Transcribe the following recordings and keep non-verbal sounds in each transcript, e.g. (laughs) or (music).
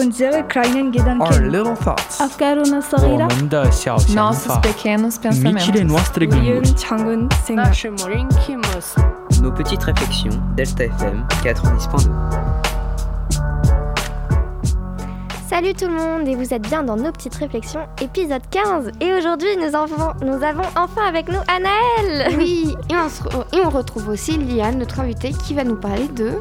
Unserer kleinen Gedanken. Our little thoughts. أفكارنا الصغيرة. Nossos pequenos pensamentos. Micile noastre gânduri. Наши маленькие мысли. Nos petites réflexions. Delta FM 90.2. Salut tout le monde et vous êtes bien dans nos petites réflexions, épisode 15. Et aujourd'hui, nous, avons, nous avons enfin avec nous Anaël Oui, et on, se, et on retrouve aussi Liane, notre invitée, qui va nous parler de...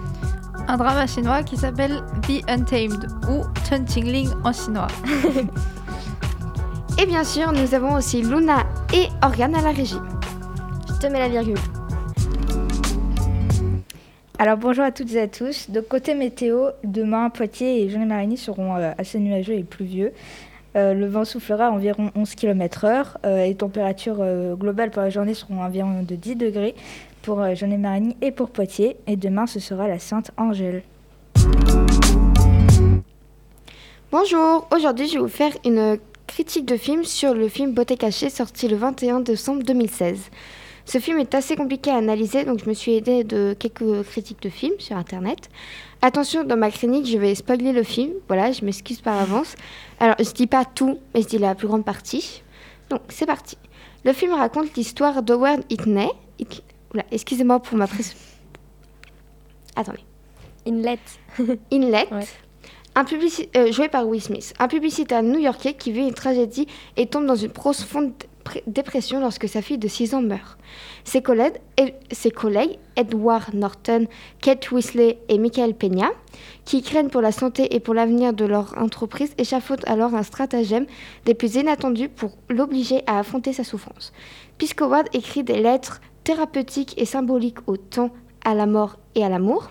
Un drama chinois qui s'appelle The Untamed ou Chen Qingling en chinois. (laughs) Et bien sûr, nous avons aussi Luna et Organe à la régie. Je te mets la virgule. Alors bonjour à toutes et à tous. De côté météo, demain Poitiers et Genet-Marigny seront euh, assez nuageux et pluvieux. Euh, le vent soufflera à environ 11 km/h euh, et températures euh, globales pour la journée seront environ de 10 degrés pour Genet-Marigny et pour Poitiers. Et demain ce sera la Sainte Angèle. Bonjour, aujourd'hui je vais vous faire une critique de film sur le film Beauté cachée sorti le 21 décembre 2016. Ce film est assez compliqué à analyser donc je me suis aidée de quelques critiques de films sur internet. Attention, dans ma chronique je vais spoiler le film, voilà, je m'excuse par avance. Alors je dis pas tout, mais je dis la plus grande partie. Donc c'est parti. Le film raconte l'histoire d'Howard Oula, excusez-moi pour ma prise. Attendez. Inlet. (laughs) Inlet, Ouais. un publici- euh, joué par Will Smith, un publicitaire new-yorkais qui vit une tragédie et tombe dans une profonde dépression lorsque sa fille de 6 ans meurt. Ses collègues, Edward Norton, Kate Weasley et Michael Peña, qui craignent pour la santé et pour l'avenir de leur entreprise, échafaudent alors un stratagème des plus inattendus pour l'obliger à affronter sa souffrance. Puisqu'Howard écrit des lettres thérapeutiques et symboliques au temps, à la mort et à l'amour,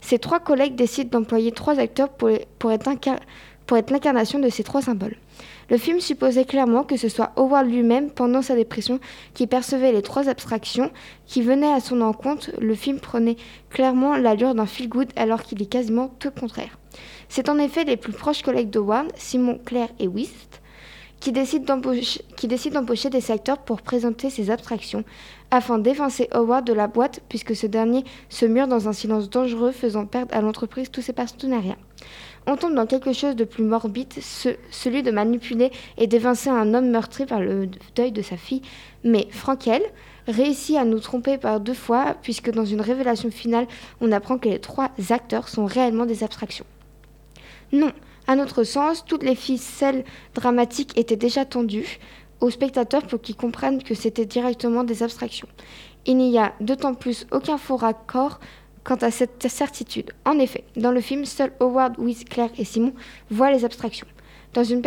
ses trois collègues décident d'employer trois acteurs pour, pour être, incar- pour être l'incarnation de ces trois symboles. Le film supposait clairement que ce soit Howard lui-même, pendant sa dépression, qui percevait les trois abstractions qui venaient à son encontre. Le film prenait clairement l'allure d'un feel-good alors qu'il est quasiment tout contraire. C'est en effet les plus proches collègues d'Howard, Simon, Claire et Whist, qui décident d'embaucher des acteurs pour présenter ces abstractions afin d'évincer Howard de la boîte puisque ce dernier se mure dans un silence dangereux faisant perdre à l'entreprise tous ses partenariats. On tombe dans quelque chose de plus morbide, ce- celui de manipuler et d'évincer un homme meurtri par le deuil de sa fille. Mais Frankel réussit à nous tromper par deux fois puisque dans une révélation finale, on apprend que les trois acteurs sont réellement des abstractions. Non, à notre sens, toutes les ficelles dramatiques étaient déjà tendues aux spectateurs pour qu'ils comprennent que c'était directement des abstractions. Il n'y a d'autant plus aucun faux raccord quant à cette certitude. En effet, dans le film, seuls Howard, Wiz, Claire et Simon voient les abstractions. Dans une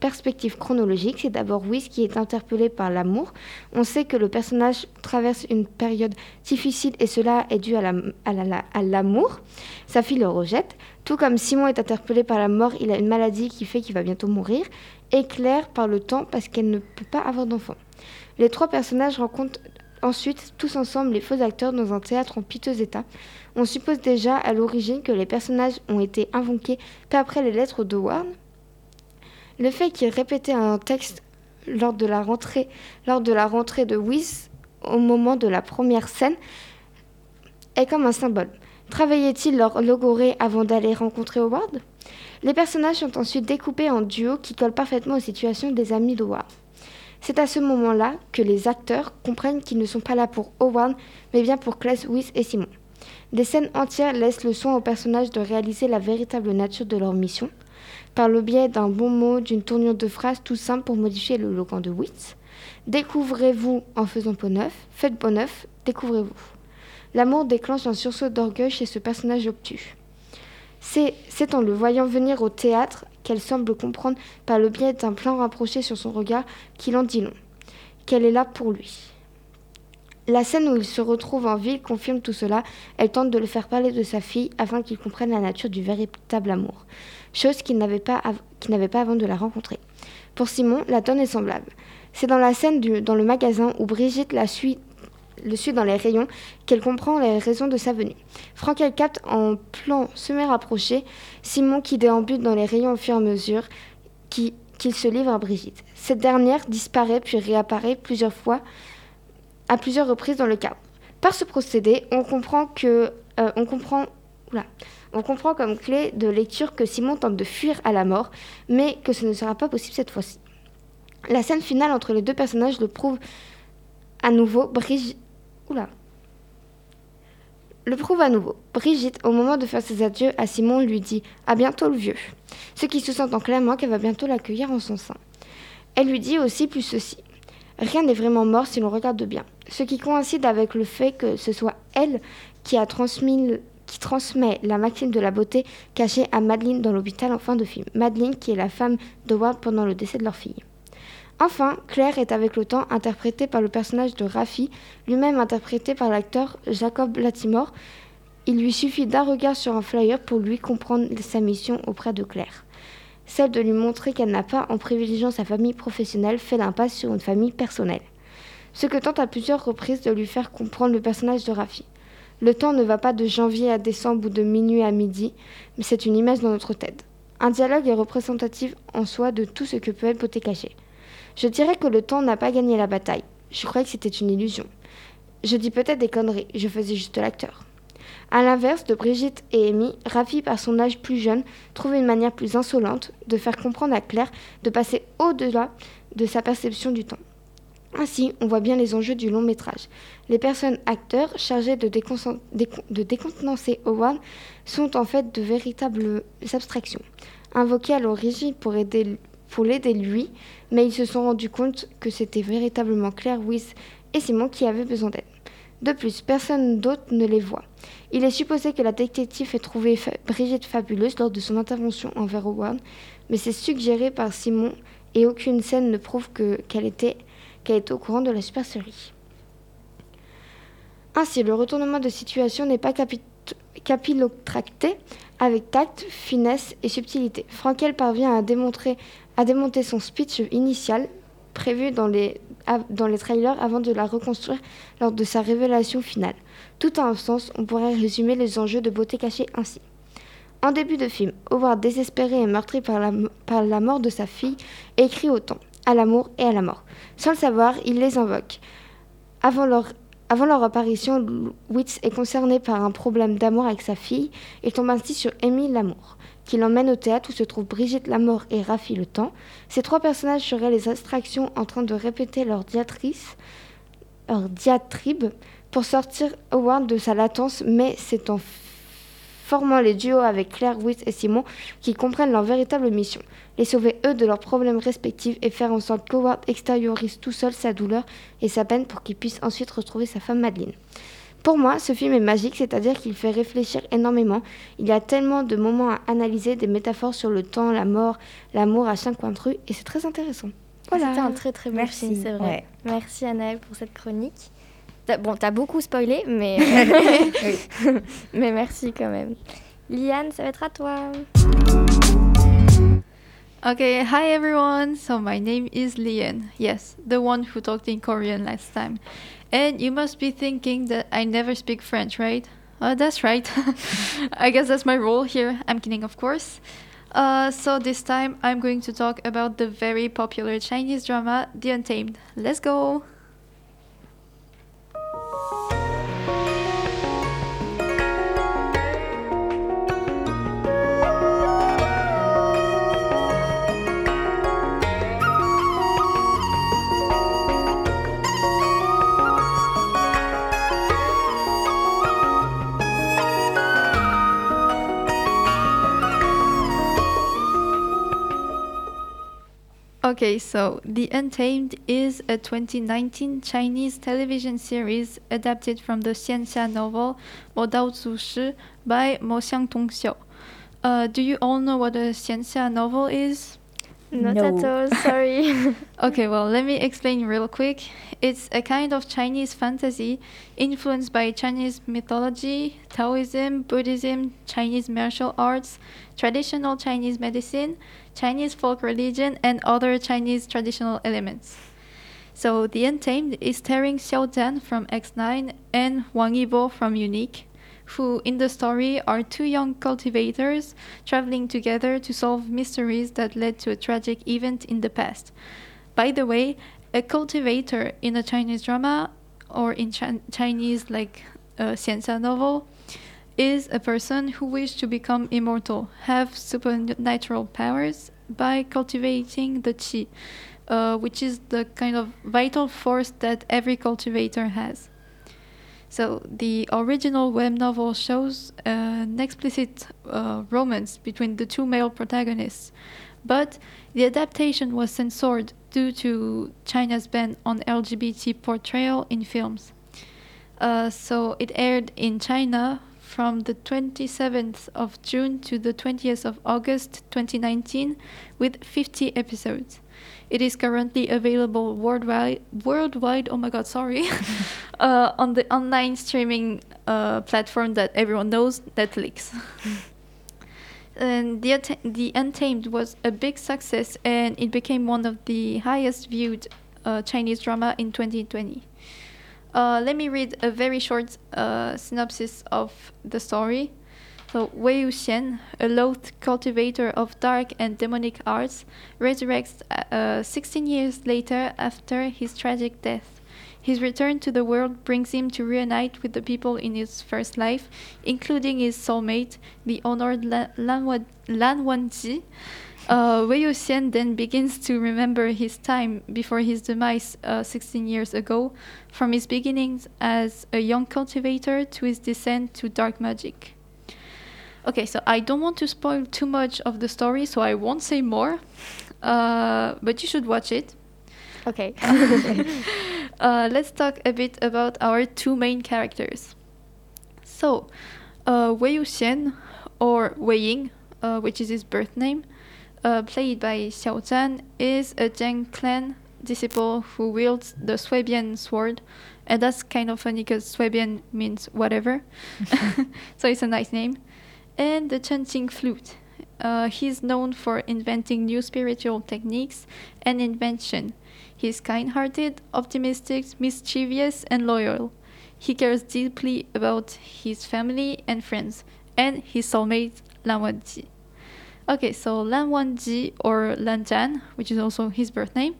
perspective chronologique, c'est d'abord Wiz qui est interpellé par l'amour. On sait que le personnage traverse une période difficile et cela est dû à l'amour. Sa fille le rejette. Tout comme Simon est interpellé par la mort, il a une maladie qui fait qu'il va bientôt mourir. Et Claire par le temps parce qu'elle ne peut pas avoir d'enfant. Les trois personnages rencontrent ensuite tous ensemble les faux acteurs dans un théâtre en piteux état. On suppose déjà à l'origine que les personnages ont été invoqués peu après les lettres d'Howard. Le fait qu'il répétait un texte lors de la rentrée, de, la de au moment de la première scène est comme un symbole. Travaillait-il leur logorée avant d'aller rencontrer Howard? Les personnages sont ensuite découpés en duos qui collent parfaitement aux situations des amis d'Howard. C'est à ce moment-là que les acteurs comprennent qu'ils ne sont pas là pour Howard, mais bien pour Claes, Whis et Simon. Des scènes entières laissent le soin aux personnages de réaliser la véritable nature de leur mission, par le biais d'un bon mot, d'une tournure de phrase tout simple pour modifier le logan de Witz. Découvrez-vous en faisant peau neuf, faites peau neuf, découvrez-vous. L'amour déclenche un sursaut d'orgueil chez ce personnage obtus. C'est en le voyant venir au théâtre qu'elle semble comprendre par le biais d'un plan rapproché sur son regard qu'il en dit long, qu'elle est là pour lui. La scène où il se retrouve en ville confirme tout cela. Elle tente de le faire parler de sa fille afin qu'il comprenne la nature du véritable amour, chose qu'il n'avait pas, pas avant de la rencontrer. Pour Simon, la donne est semblable. C'est dans la scène du- dans le magasin où Brigitte la suit, le suit dans les rayons qu'elle comprend les raisons de sa venue. Franck elle capte en plan semi-rapproché Simon qui déambule dans les rayons au fur et à mesure qui- qu'il se livre à Brigitte. Cette dernière disparaît puis réapparaît plusieurs fois à plusieurs reprises dans le cadre. Par ce procédé, on comprend que, euh, on comprend. On comprend comme clé de lecture que Simon tente de fuir à la mort, mais que ce ne sera pas possible cette fois-ci. La scène finale entre les deux personnages le prouve à nouveau. Brigitte. Oula. Le prouve à nouveau. Brigitte, au moment de faire ses adieux à Simon, lui dit À bientôt le vieux. Ce qui sous-entend clairement qu'elle va bientôt l'accueillir en son sein. Elle lui dit aussi plus ceci. Rien n'est vraiment mort si l'on regarde bien. Ce qui coïncide avec le fait que ce soit elle qui transmet la maxime de la beauté cachée à Madeleine dans l'hôpital en fin de film. Madeleine qui est la femme de Ward pendant le décès de leur fille. Enfin, Claire est avec le temps interprétée par le personnage de Raffi, lui-même interprété par l'acteur Jacob Latimore. Il lui suffit d'un regard sur un flyer pour lui comprendre sa mission auprès de Claire. Celle de lui montrer qu'elle n'a pas, en privilégiant sa famille professionnelle, fait l'impasse sur une famille personnelle. Ce que tente à plusieurs reprises de lui faire comprendre le personnage de Raffi. Le temps ne va pas de janvier à décembre ou de minuit à midi, mais c'est une image dans notre tête. Un dialogue est représentatif en soi de tout ce que peut être beauté cachée. Je dirais que le temps n'a pas gagné la bataille. Je croyais que c'était une illusion. Je dis peut-être des conneries, je faisais juste l'acteur. À l'inverse de Brigitte et Amy, Rafi, par son âge plus jeune, trouve une manière plus insolente de faire comprendre à Claire de passer au-delà de sa perception du temps. Ainsi, on voit bien les enjeux du long métrage. Les personnes acteurs chargées de, décontenancer Howard sont en fait de véritables abstractions, invoquées à l'origine pour aider pour l'aider lui, mais ils se sont rendus compte que c'était véritablement Claire, Wyss et Simon qui avaient besoin d'aide. De plus, personne d'autre ne les voit. Il est supposé que la détective ait trouvé Brigitte fabuleuse lors de son intervention envers Howard, mais c'est suggéré par Simon et aucune scène ne prouve qu'elle était, était au courant de la supercherie. Ainsi, le retournement de situation n'est pas capillotracté avec tact, finesse et subtilité. Frankel parvient à démontrer a démonté son speech initial prévu dans les, trailers avant de la reconstruire lors de sa révélation finale. Tout en un sens, on pourrait résumer les enjeux de beauté cachée ainsi. En début de film, Howard, désespéré et meurtri par la, mort de sa fille, écrit autant à l'amour et à la mort. Sans le savoir, il les invoque. Avant leur, avant leur apparition, Witz est concerné par un problème d'amour avec sa fille et tombe ainsi sur Amy l'amour qui l'emmène au théâtre où se trouvent Brigitte Lamort et Raffi Le Temps. Ces trois personnages seraient les abstractions en train de répéter leur diatrice, diatribe pour sortir Howard de sa latence, mais c'est en formant les duos avec Claire, Witt et Simon qui comprennent leur véritable mission, les sauver eux de leurs problèmes respectifs et faire en sorte qu'Howard extériorise tout seul sa douleur et sa peine pour qu'il puisse ensuite retrouver sa femme Madeleine. Pour moi, ce film est magique, c'est-à-dire qu'il fait réfléchir énormément. Il y a tellement de moments à analyser, des métaphores sur le temps, la mort, l'amour à chaque coin de rue, et c'est très intéressant. Voilà. C'était un très très bon Merci, film, c'est vrai. ouais. Merci Anaël pour cette chronique. Bon, t'as beaucoup spoilé, mais... (laughs) (laughs) mais merci quand même. Liane, ça va être à toi. Okay, hi everyone. So my name is Lian. Yes, the one who talked in Korean last time. And you must be thinking that I never speak French, right? Uh, that's right. (laughs) I guess that's my role here. I'm kidding, of course. Uh, so this time I'm going to talk about the very popular Chinese drama The Untamed. Let's go. Okay, so The Untamed is a 2019 Chinese television series adapted from the Xianxia novel Mo Dao Zu Shi by Mo Xiangtong Xiu. Uh, do you all know what a Xianxia novel is? Not No. at all, (laughs) sorry. (laughs) Okay, well, let me explain real quick. It's a kind of Chinese fantasy influenced by Chinese mythology, Taoism, Buddhism, Chinese martial arts, traditional Chinese medicine, Chinese folk religion, and other Chinese traditional elements. So, The Untamed is starring Xiao Zhan from X9 and Wang Yibo from Unique, who in the story are two young cultivators traveling together to solve mysteries that led to a tragic event in the past. By the way, a cultivator in a Chinese drama or in Chin- Chinese like a Xianxia novel is a person who wishes to become immortal, have supernatural powers by cultivating the qi, uh, which is the kind of vital force that every cultivator has. So the original web novel shows an explicit uh, romance between the two male protagonists, but the adaptation was censored due to China's ban on LGBT portrayal in films. Uh, so it aired in China from the 27th of June to the 20th of August 2019 with 50 episodes. It is currently available worldwide. Worldwide, oh my god, sorry, (laughs) uh, on the online streaming uh, platform that everyone knows, Netflix. (laughs) and the the Untamed was a big success, and it became one of the highest viewed uh, Chinese drama in 2020. Uh, let me read a very short uh, synopsis of the story. So, Wei Yuxian, a loathed cultivator of dark and demonic arts, resurrects uh, 16 years later after his tragic death. His return to the world brings him to reunite with the people in his first life, including his soulmate, the honored La- Lan, Wa- Lan Wanji. Uh, Wei Yuxian then begins to remember his time before his demise uh, 16 years ago, from his beginnings as a young cultivator to his descent to dark magic. Okay, so I don't want to spoil too much of the story, so I won't say more. Uh, but you should watch it. Okay. (laughs) Uh, let's talk a bit about our two main characters. So, uh, Wei Yuxian, or Wei Ying, uh, which is his birth name, uh, played by Xiao Zhan, is a Zheng clan disciple who wields the Swabian sword. And that's kind of funny because Swabian means whatever. (laughs) so it's a nice name. And the Chenqing flute. Uh, he's known for inventing new spiritual techniques and invention. He's kind hearted, optimistic, mischievous, and loyal. He cares deeply about his family and friends, and his soulmate, Lan Wanji. Okay, so Lan Wanji, or Lan Zhan, which is also his birth name,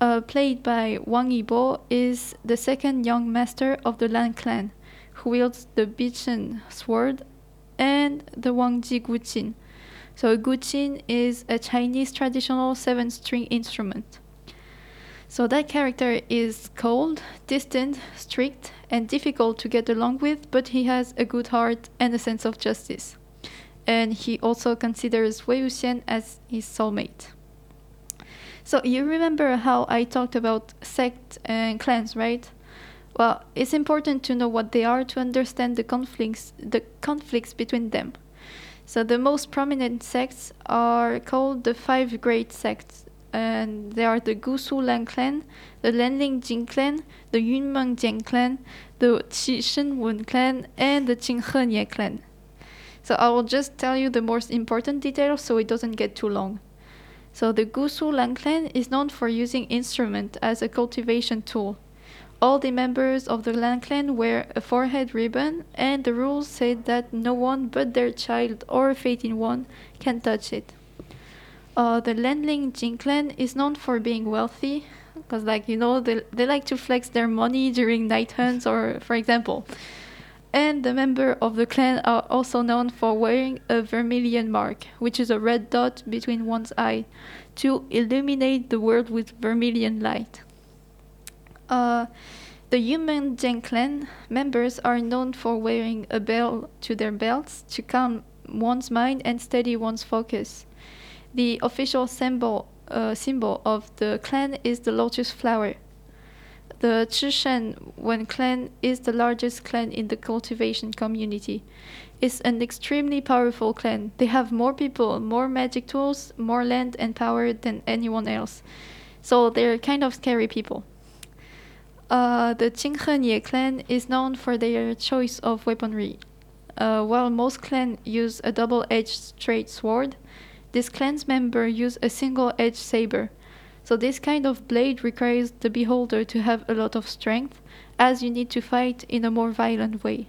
uh, played by Wang Yibo, is the second young master of the Lan clan, who wields the Bichen sword and the Wangji Guqin. So a guqin is a Chinese traditional seven-string instrument. So that character is cold, distant, strict, and difficult to get along with, but he has a good heart and a sense of justice. And he also considers Wei Wuxian as his soulmate. So you remember how I talked about sect and clans, right? Well, it's important to know what they are to understand the conflicts the conflicts between them. So the most prominent sects are called the five great sects, and they are the Gusu Lan clan, the Lenling Jin clan, the Yunmeng Jian clan, the Qi Shen Wen clan, and the Qing Henye clan. So I will just tell you the most important details so it doesn't get too long. So the Gusu Lan clan is known for using instrument as a cultivation tool. All the members of the Lan clan wear a forehead ribbon, and the rules say that no one but their child or a fating one can touch it. Uh, the Lenling Jin clan is known for being wealthy, because, like you know, they, they like to flex their money during night hunts, or for example. And the members of the clan are also known for wearing a vermilion mark, which is a red dot between one's eye, to illuminate the world with vermilion light. Uh, the human Gen clan members are known for wearing a bell to their belts to calm one's mind and steady one's focus. The official symbol uh, symbol of the clan is the lotus flower. The Chishen Wen clan is the largest clan in the cultivation community. It's an extremely powerful clan. They have more people, more magic tools, more land and power than anyone else. So they're kind of scary people. Uh, the Qinghenye clan is known for their choice of weaponry. Uh, while most clans use a double-edged straight sword, this clan's member use a single-edged saber. So this kind of blade requires the beholder to have a lot of strength, as you need to fight in a more violent way.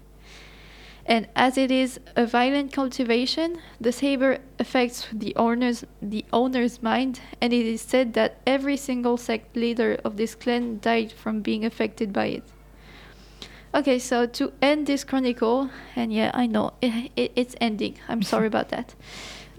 And as it is a violent cultivation, the saber affects the owner's the owner's mind, and it is said that every single sect leader of this clan died from being affected by it. Okay, so to end this chronicle, and yeah, I know it, (laughs) it, it's ending. I'm sorry (laughs) about that.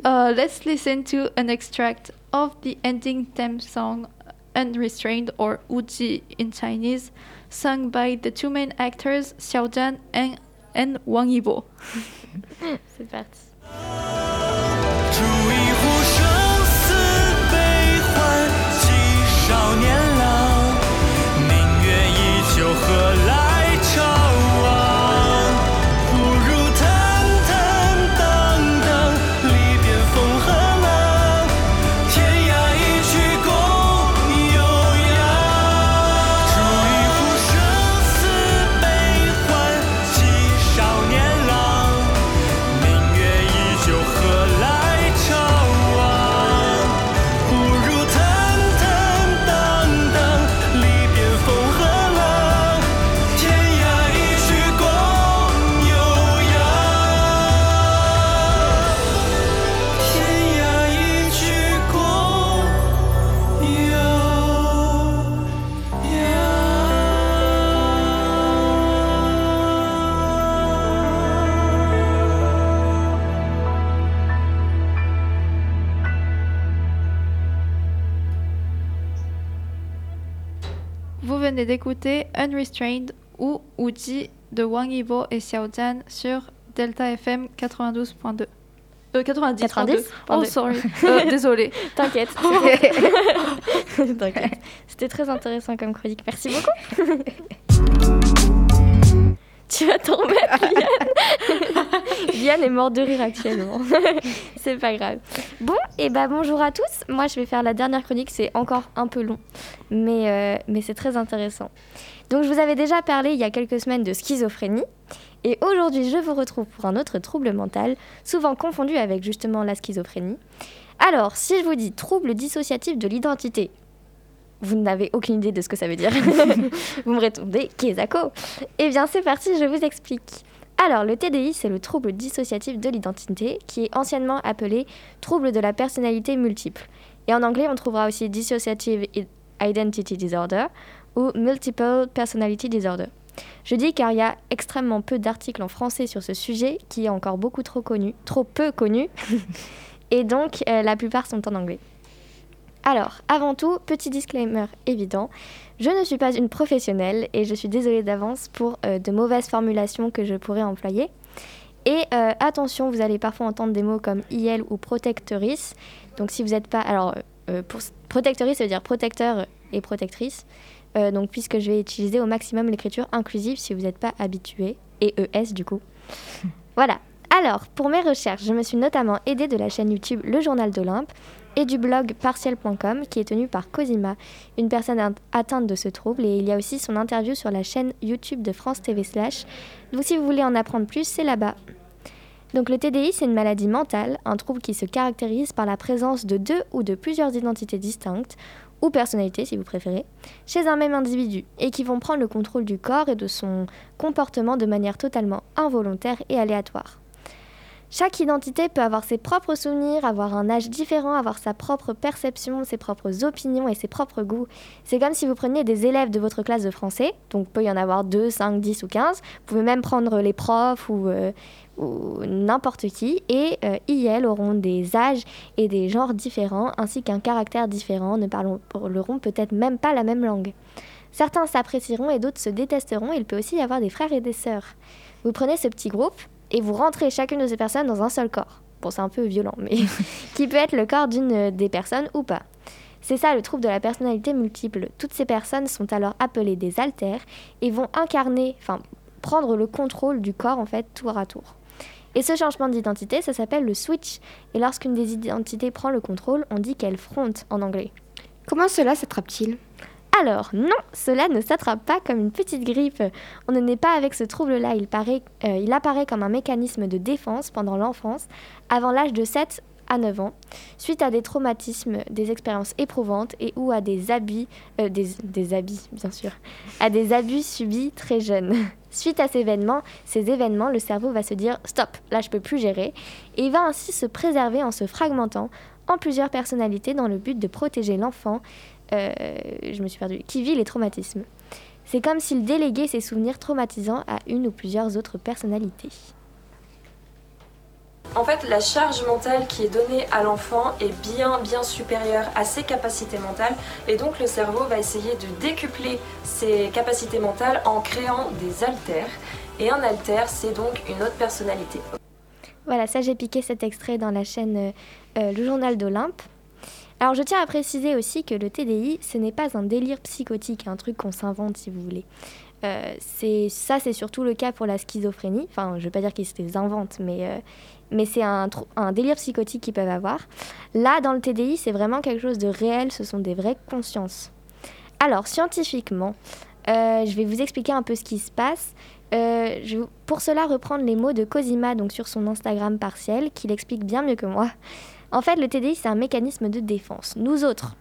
Uh, let's listen to an extract of the ending theme song, Unrestrained or Uji in Chinese, sung by the two main actors Xiao Zhan and, and Wang Yibo. (laughs) (laughs) C'est parti. D'écouter Unrestrained ou Uji de Wang Yibo et Xiao Zhan sur Delta FM 92.2. Euh, 90. 90, Oh, sorry. (laughs) Euh, désolé. T'inquiète. (laughs) T'inquiète. C'était très intéressant comme chronique. Merci beaucoup. (laughs) tu vas t'en remettre, Liane. Liane est morte de rire actuellement. (laughs) c'est pas grave. Bon, et bah bonjour à tous. Moi, je vais faire la dernière chronique. C'est encore un peu long, mais, euh, mais c'est très intéressant. Donc, je vous avais déjà parlé il y a quelques semaines de schizophrénie. Et aujourd'hui, je vous retrouve pour un autre trouble mental, souvent confondu avec justement la schizophrénie. Alors, si je vous dis trouble dissociatif de l'identité, vous n'avez aucune idée de ce que ça veut dire. (laughs) vous me répondez Kézako. Eh bien, c'est parti, je vous explique. Alors, le TDI, c'est le trouble dissociatif de l'identité, qui est anciennement appelé trouble de la personnalité multiple. Et en anglais, on trouvera aussi dissociative identity disorder ou multiple personality disorder. Je dis car il y a extrêmement peu d'articles en français sur ce sujet qui est encore beaucoup trop connu, trop peu connu, (laughs) et donc euh, la plupart sont en anglais. Alors, avant tout, petit disclaimer évident, je ne suis pas une professionnelle et je suis désolée d'avance pour euh, de mauvaises formulations que je pourrais employer. Et euh, attention, vous allez parfois entendre des mots comme IL ou protectrice. Donc si vous n'êtes pas... Alors, euh, protectrice, ça veut dire protecteur et protectrice. Donc puisque je vais utiliser au maximum l'écriture inclusive si vous n'êtes pas habitué. Et ES du coup. voilà. Alors, pour mes recherches, je me suis notamment aidée de la chaîne YouTube Le Journal d'Olympe et du blog partiel.com qui est tenu par Cosima, une personne at- atteinte de ce trouble. Et il y a aussi son interview sur la chaîne YouTube de France TV Slash. Donc si vous voulez en apprendre plus, c'est là-bas. Donc le TDI, c'est une maladie mentale, un trouble qui se caractérise par la présence de deux ou de plusieurs identités distinctes, ou personnalités si vous préférez, chez un même individu, et qui vont prendre le contrôle du corps et de son comportement de manière totalement involontaire et aléatoire. Chaque identité peut avoir ses propres souvenirs, avoir un âge différent, avoir sa propre perception, ses propres opinions et ses propres goûts. C'est comme si vous preniez des élèves de votre classe de français, donc peut y en avoir 2, 5, 10 ou 15. Vous pouvez même prendre les profs ou, euh, n'importe qui, et euh, IL auront des âges et des genres différents, ainsi qu'un caractère différent, ne parleront peut-être même pas la même langue. Certains s'apprécieront et d'autres se détesteront, il peut aussi y avoir des frères et des sœurs. Vous prenez ce petit groupe, et vous rentrez chacune de ces personnes dans un seul corps. Bon, c'est un peu violent, mais (laughs) qui peut être le corps d'une des personnes ou pas. C'est ça le trouble de la personnalité multiple. Toutes ces personnes sont alors appelées des altères et vont incarner, enfin prendre le contrôle du corps en fait tour à tour. Et ce changement d'identité, ça s'appelle le switch. Et lorsqu'une des identités prend le contrôle, on dit qu'elle fronte en anglais. Comment cela s'attrape-t-il? Alors, non, cela ne s'attrape pas comme une petite grippe. On ne naît pas avec ce trouble-là. Il, paraît- euh, il apparaît comme un mécanisme de défense pendant l'enfance, avant l'âge de 7 à 9 ans, suite à des traumatismes, des expériences éprouvantes et ou à des abus, euh, des, des habits, bien sûr, à des abus subis très jeunes. (laughs) Suite à ces événements, ces événements, le cerveau va se dire stop, là je peux plus gérer, et il va ainsi se préserver en se fragmentant en plusieurs personnalités dans le but de protéger l'enfant euh, je me suis perdue, qui vit les traumatismes. C'est comme s'il déléguait ses souvenirs traumatisants à une ou plusieurs autres personnalités. En fait, la charge mentale qui est donnée à l'enfant est bien bien supérieure à ses capacités mentales et donc le cerveau va essayer de décupler ses capacités mentales en créant des altères. Et un alter, c'est donc une autre personnalité. Voilà, ça j'ai piqué cet extrait dans la chaîne euh, euh, Le Journal d'Olympe. Alors je tiens à préciser aussi que le TDI, ce n'est pas un délire psychotique, un truc qu'on s'invente si vous voulez. Euh, c'est ça, c'est surtout le cas pour la schizophrénie. Enfin, je ne veux pas dire qu'ils se les inventent, mais, euh, mais c'est un, délire psychotique qu'ils peuvent avoir. Là, dans le TDI, c'est vraiment quelque chose de réel, ce sont des vraies consciences. Alors, scientifiquement, euh, je vais vous expliquer un peu ce qui se passe. Je vais pour cela reprendre les mots de Cosima donc sur son Instagram partiel, qui l'explique bien mieux que moi. En fait, le TDI, c'est un mécanisme de défense. Nous autres,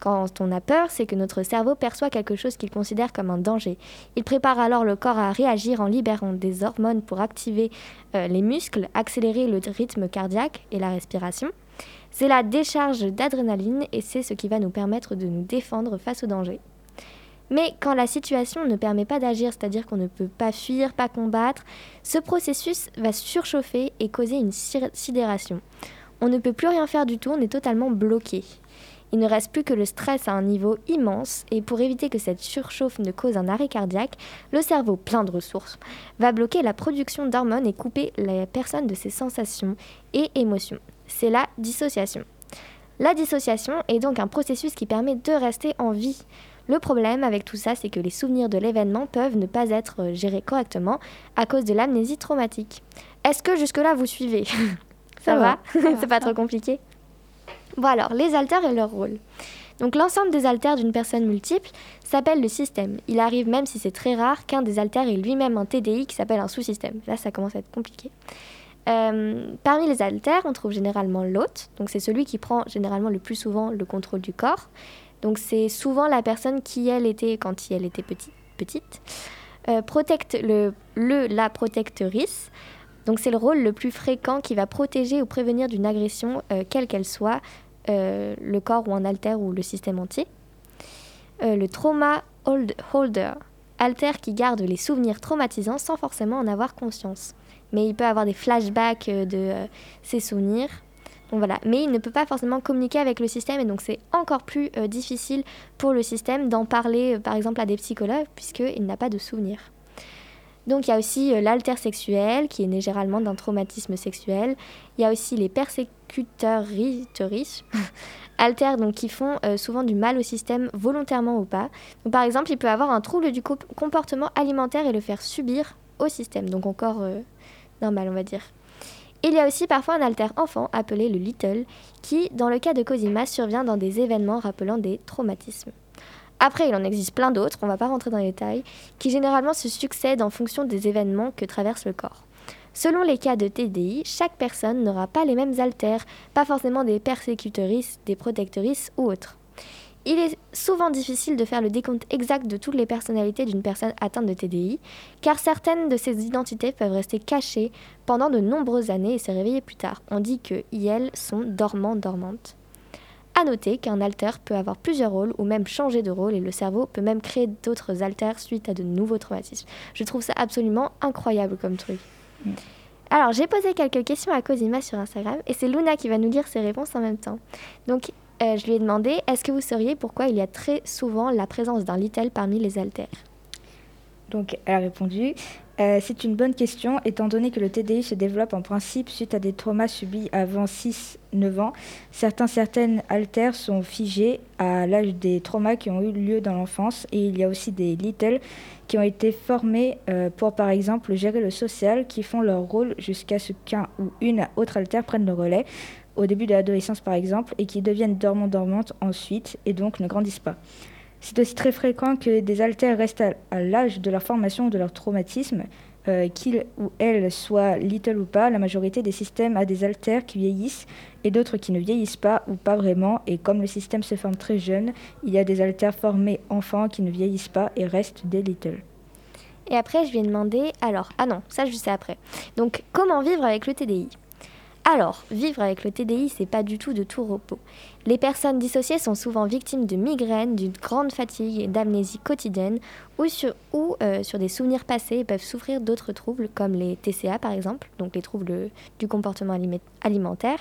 quand on a peur, c'est que notre cerveau perçoit quelque chose qu'il considère comme un danger. Il prépare alors le corps à réagir en libérant des hormones pour activer euh, les muscles, accélérer le rythme cardiaque et la respiration. C'est la décharge d'adrénaline et c'est ce qui va nous permettre de nous défendre face au danger. Mais quand la situation ne permet pas d'agir, c'est-à-dire qu'on ne peut pas fuir, pas combattre, ce processus va surchauffer et causer une sid- sidération. On ne peut plus rien faire du tout, on est totalement bloqué. Il ne reste plus que le stress à un niveau immense et pour éviter que cette surchauffe ne cause un arrêt cardiaque, le cerveau plein de ressources va bloquer la production d'hormones et couper la personne de ses sensations et émotions. C'est la dissociation. La dissociation est donc un processus qui permet de rester en vie. Le problème avec tout ça, c'est que les souvenirs de l'événement peuvent ne pas être gérés correctement à cause de l'amnésie traumatique. Est-ce que jusque-là vous suivez? (laughs) Ça, Ça va, va, (laughs) C'est pas trop compliqué Bon alors, les alters et leur rôle. Donc l'ensemble des alters d'une personne multiple s'appelle le système. Il arrive même si c'est très rare qu'un des alters ait lui-même un TDI qui s'appelle un sous-système. Là, ça commence à être compliqué. Euh, parmi les alters, on trouve généralement l'hôte. Donc c'est celui qui prend généralement le plus souvent le contrôle du corps. Donc c'est souvent la personne qui elle était quand elle était petite. petite. Euh, protecte le, le la protectrice. Donc c'est le rôle le plus fréquent qui va protéger ou prévenir d'une agression, euh, quelle qu'elle soit, euh, le corps ou un alter ou le système entier. Euh, le trauma hold- holder, alter qui garde les souvenirs traumatisants sans forcément en avoir conscience. Mais il peut avoir des flashbacks euh, de ses souvenirs. Donc voilà. Mais il ne peut pas forcément communiquer avec le système et donc c'est encore plus difficile pour le système d'en parler par exemple à des psychologues puisqu'il n'a pas de souvenirs. Donc il y a aussi euh, l'alter sexuel qui est né généralement d'un traumatisme sexuel. Il y a aussi les persécuteurs (laughs) alter donc qui font euh, souvent du mal au système volontairement ou pas. Donc, par exemple, il peut avoir un trouble du co- comportement alimentaire et le faire subir au système, donc encore euh, normal on va dire. Il y a aussi parfois un alter enfant appelé le little qui, dans le cas de Cosima, survient dans des événements rappelant des traumatismes. Après, il en existe plein d'autres, on ne va pas rentrer dans les détails, qui généralement se succèdent en fonction des événements que traverse le corps. Selon les cas de TDI, chaque personne n'aura pas les mêmes alters, pas forcément des persécutrices, des protectrices ou autres. Il est souvent difficile de faire le décompte exact de toutes les personnalités d'une personne atteinte de TDI, car certaines de ces identités peuvent rester cachées pendant de nombreuses années et se réveiller plus tard. On dit que elles sont dormant-dormantes. À noter qu'un alter peut avoir plusieurs rôles ou même changer de rôle et le cerveau peut même créer d'autres alters suite à de nouveaux traumatismes. Je trouve ça absolument incroyable comme truc. Alors, j'ai posé quelques questions à Cosima sur Instagram et c'est Luna qui va nous lire ses réponses en même temps. Donc, euh, je lui ai demandé est-ce que vous sauriez pourquoi il y a très souvent la présence d'un little parmi les alters? Donc, elle a répondu Euh, C'est une bonne question, étant donné que le TDI se développe en principe suite à des traumas subis avant 6-9 ans. Certains, certaines alters sont figés à l'âge des traumas qui ont eu lieu dans l'enfance, et il y a aussi des little qui ont été formés euh, pour, par exemple, gérer le social, qui font leur rôle jusqu'à ce qu'un ou une autre alter prenne le relais, au début de l'adolescence par exemple, et qui deviennent dormants-dormantes ensuite, et donc ne grandissent pas. C'est aussi très fréquent que des alters restent à, l'âge de leur formation ou de leur traumatisme, euh, qu'ils ou elles soient little ou pas. La majorité des systèmes a des alters qui vieillissent et d'autres qui ne vieillissent pas ou pas vraiment. Et comme le système se forme très jeune, il y a des alters formés enfants qui ne vieillissent pas et restent des little. Et après, je lui ai alors, ah non, ça je sais après. Donc, comment vivre avec le TDI Alors, vivre avec le TDI, c'est pas du tout de tout repos. Les personnes dissociées sont souvent victimes de migraines, d'une grande fatigue et d'amnésie quotidienne, ou, sur, euh, sur des souvenirs passés et peuvent souffrir d'autres troubles, comme les TCA par exemple, donc les troubles du comportement alime- alimentaire,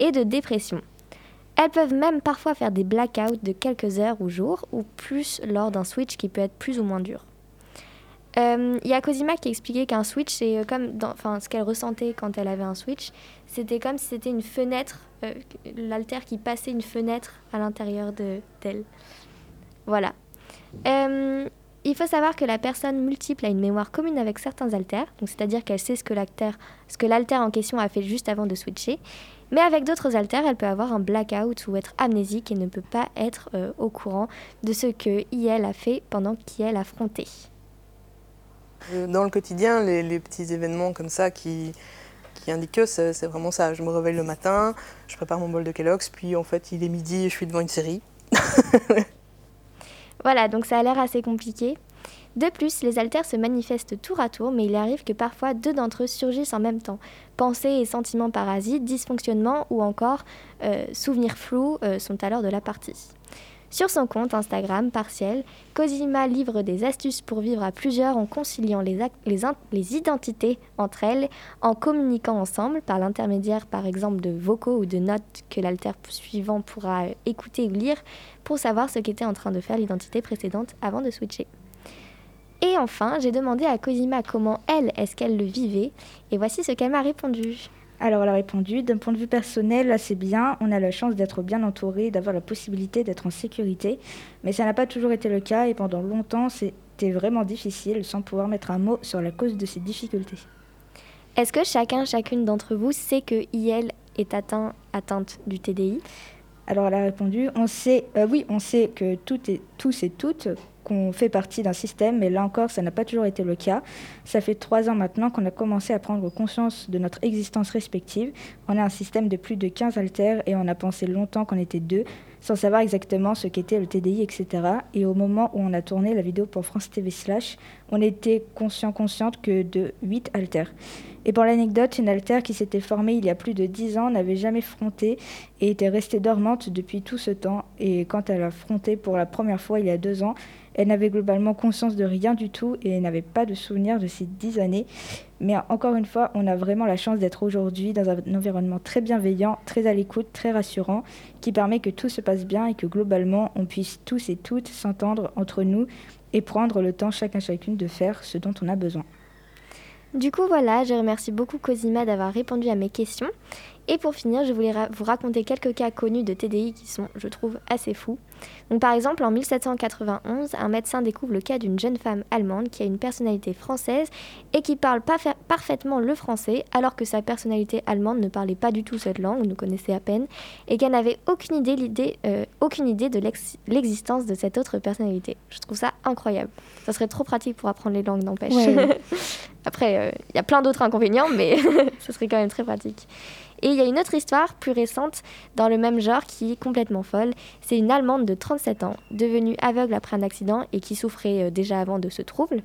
et de dépression. Elles peuvent même parfois faire des blackouts de quelques heures ou jours, ou plus lors d'un switch qui peut être plus ou moins dur. Euh, Il y a Cosima qui expliquait qu'un switch, c'est euh, comme enfin, ce qu'elle ressentait quand elle avait un switch, c'était comme si c'était une fenêtre, euh, l'altère qui passait une fenêtre à l'intérieur de- d'elle. Voilà. Euh, il faut savoir que la personne multiple a une mémoire commune avec certains altères, c'est-à-dire qu'elle sait ce que l'altère ce que en question a fait juste avant de switcher. Mais avec d'autres altères, elle peut avoir un blackout ou être amnésique et ne peut pas être au courant de ce que IL a fait pendant qu'IL. Euh, Dans le quotidien, les, petits événements comme ça qui, indiquent que c'est c'est vraiment ça. Je me réveille le matin, je prépare mon bol de Kellogg's, puis en fait il est midi et je suis devant une série. (laughs) Voilà, donc ça a l'air assez compliqué. De plus, les altères se manifestent tour à tour, mais il arrive que parfois deux d'entre eux surgissent en même temps. Pensées et sentiments parasites, dysfonctionnements ou encore euh, souvenirs flous euh, sont alors de la partie. Sur son compte Instagram partiel, Cosima livre des astuces pour vivre à plusieurs en conciliant les, identités entre elles, en communiquant ensemble par l'intermédiaire par exemple de vocaux ou de notes que l'alter suivant pourra euh, écouter ou lire pour savoir ce qu'était en train de faire l'identité précédente avant de switcher. Et enfin, j'ai demandé à Cosima comment elle, est-ce qu'elle le vivait, et voici ce qu'elle m'a répondu. Alors elle a répondu, d'un point de vue personnel, là c'est bien, on a la chance d'être bien entouré, d'avoir la possibilité d'être en sécurité, mais ça n'a pas toujours été le cas et pendant longtemps c'était vraiment difficile sans pouvoir mettre un mot sur la cause de ces difficultés. Est-ce que chacun, chacune d'entre vous sait que IL est atteint, atteinte du TDI Alors elle a répondu, on sait, euh, oui, on sait que tout et, tous et toutes qu'on fait partie d'un système, mais là encore, ça n'a pas toujours été le cas. Ça fait trois ans maintenant qu'on a commencé à prendre conscience de notre existence respective. On a un système de plus de 15 altères et on a pensé longtemps qu'on était deux, sans savoir exactement ce qu'était le TDI, etc. Et au moment où on a tourné la vidéo pour France TV Slash, on était conscient, consciente que de 8 altères. Et pour l'anecdote, une altère qui s'était formée il y a plus de 10 ans n'avait jamais fronté et était restée dormante depuis tout ce temps. Et quand elle a fronté pour la première fois il y a deux ans, elle n'avait globalement conscience de rien du tout et n'avait pas de souvenir de ces 10 années. Mais encore une fois, on a vraiment la chance d'être aujourd'hui dans un environnement très bienveillant, très à l'écoute, très rassurant, qui permet que tout se passe bien et que globalement, on puisse tous et toutes s'entendre entre nous et prendre le temps chacun chacune de faire ce dont on a besoin. Du coup, voilà, je remercie beaucoup Cosima d'avoir répondu à mes questions. Et pour finir, je voulais ra- vous raconter quelques cas connus de TDI qui sont, je trouve, assez fous. Donc, par exemple, en 1791, un médecin découvre le cas d'une jeune femme allemande qui a une personnalité française et qui parle parfaitement le français, alors que sa personnalité allemande ne parlait pas du tout cette langue, ne connaissait à peine, et qu'elle n'avait aucune idée, l'idée, euh, aucune idée de l'ex- l'existence de cette autre personnalité. Je trouve ça incroyable. Ça serait trop pratique pour apprendre les langues, n'empêche. Ouais. (laughs) Après, il y a plein d'autres inconvénients, mais (laughs) ce serait quand même très pratique. Et il y a une autre histoire plus récente dans le même genre qui est complètement folle. C'est une Allemande de 37 ans, devenue aveugle après un accident et qui souffrait euh, déjà avant de ce trouble.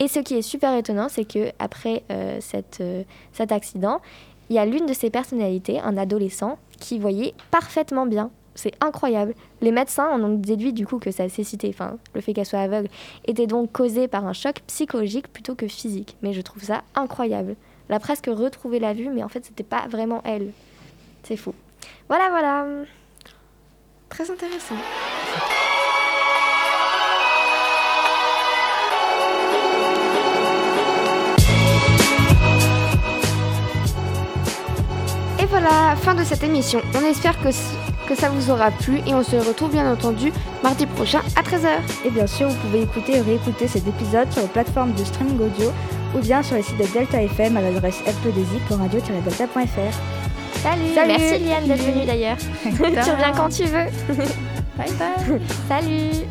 Et ce qui est super étonnant, c'est que après euh, euh, cet accident, il y a l'une de ses personnalités, un adolescent, qui voyait parfaitement bien. C'est incroyable. Les médecins en ont déduit du coup que sa cécité, enfin le fait qu'elle soit aveugle, était donc causée par un choc psychologique plutôt que physique. Mais je trouve ça incroyable. Elle a presque retrouvé la vue, mais en fait c'était pas vraiment elle. C'est fou. Voilà, voilà. Très intéressant. Et voilà, fin de cette émission. On espère que, que ça vous aura plu et on se retrouve bien entendu mardi prochain à 13h. Et bien sûr, vous pouvez écouter et réécouter cet épisode sur les plateformes de streaming audio ou bien sur le site de Delta FM à l'adresse lp2i.radio-delta.fr. Salut. Salut. Merci Liane d'être venue d'ailleurs. (laughs) tu reviens quand tu veux. Bye bye. (laughs) Salut.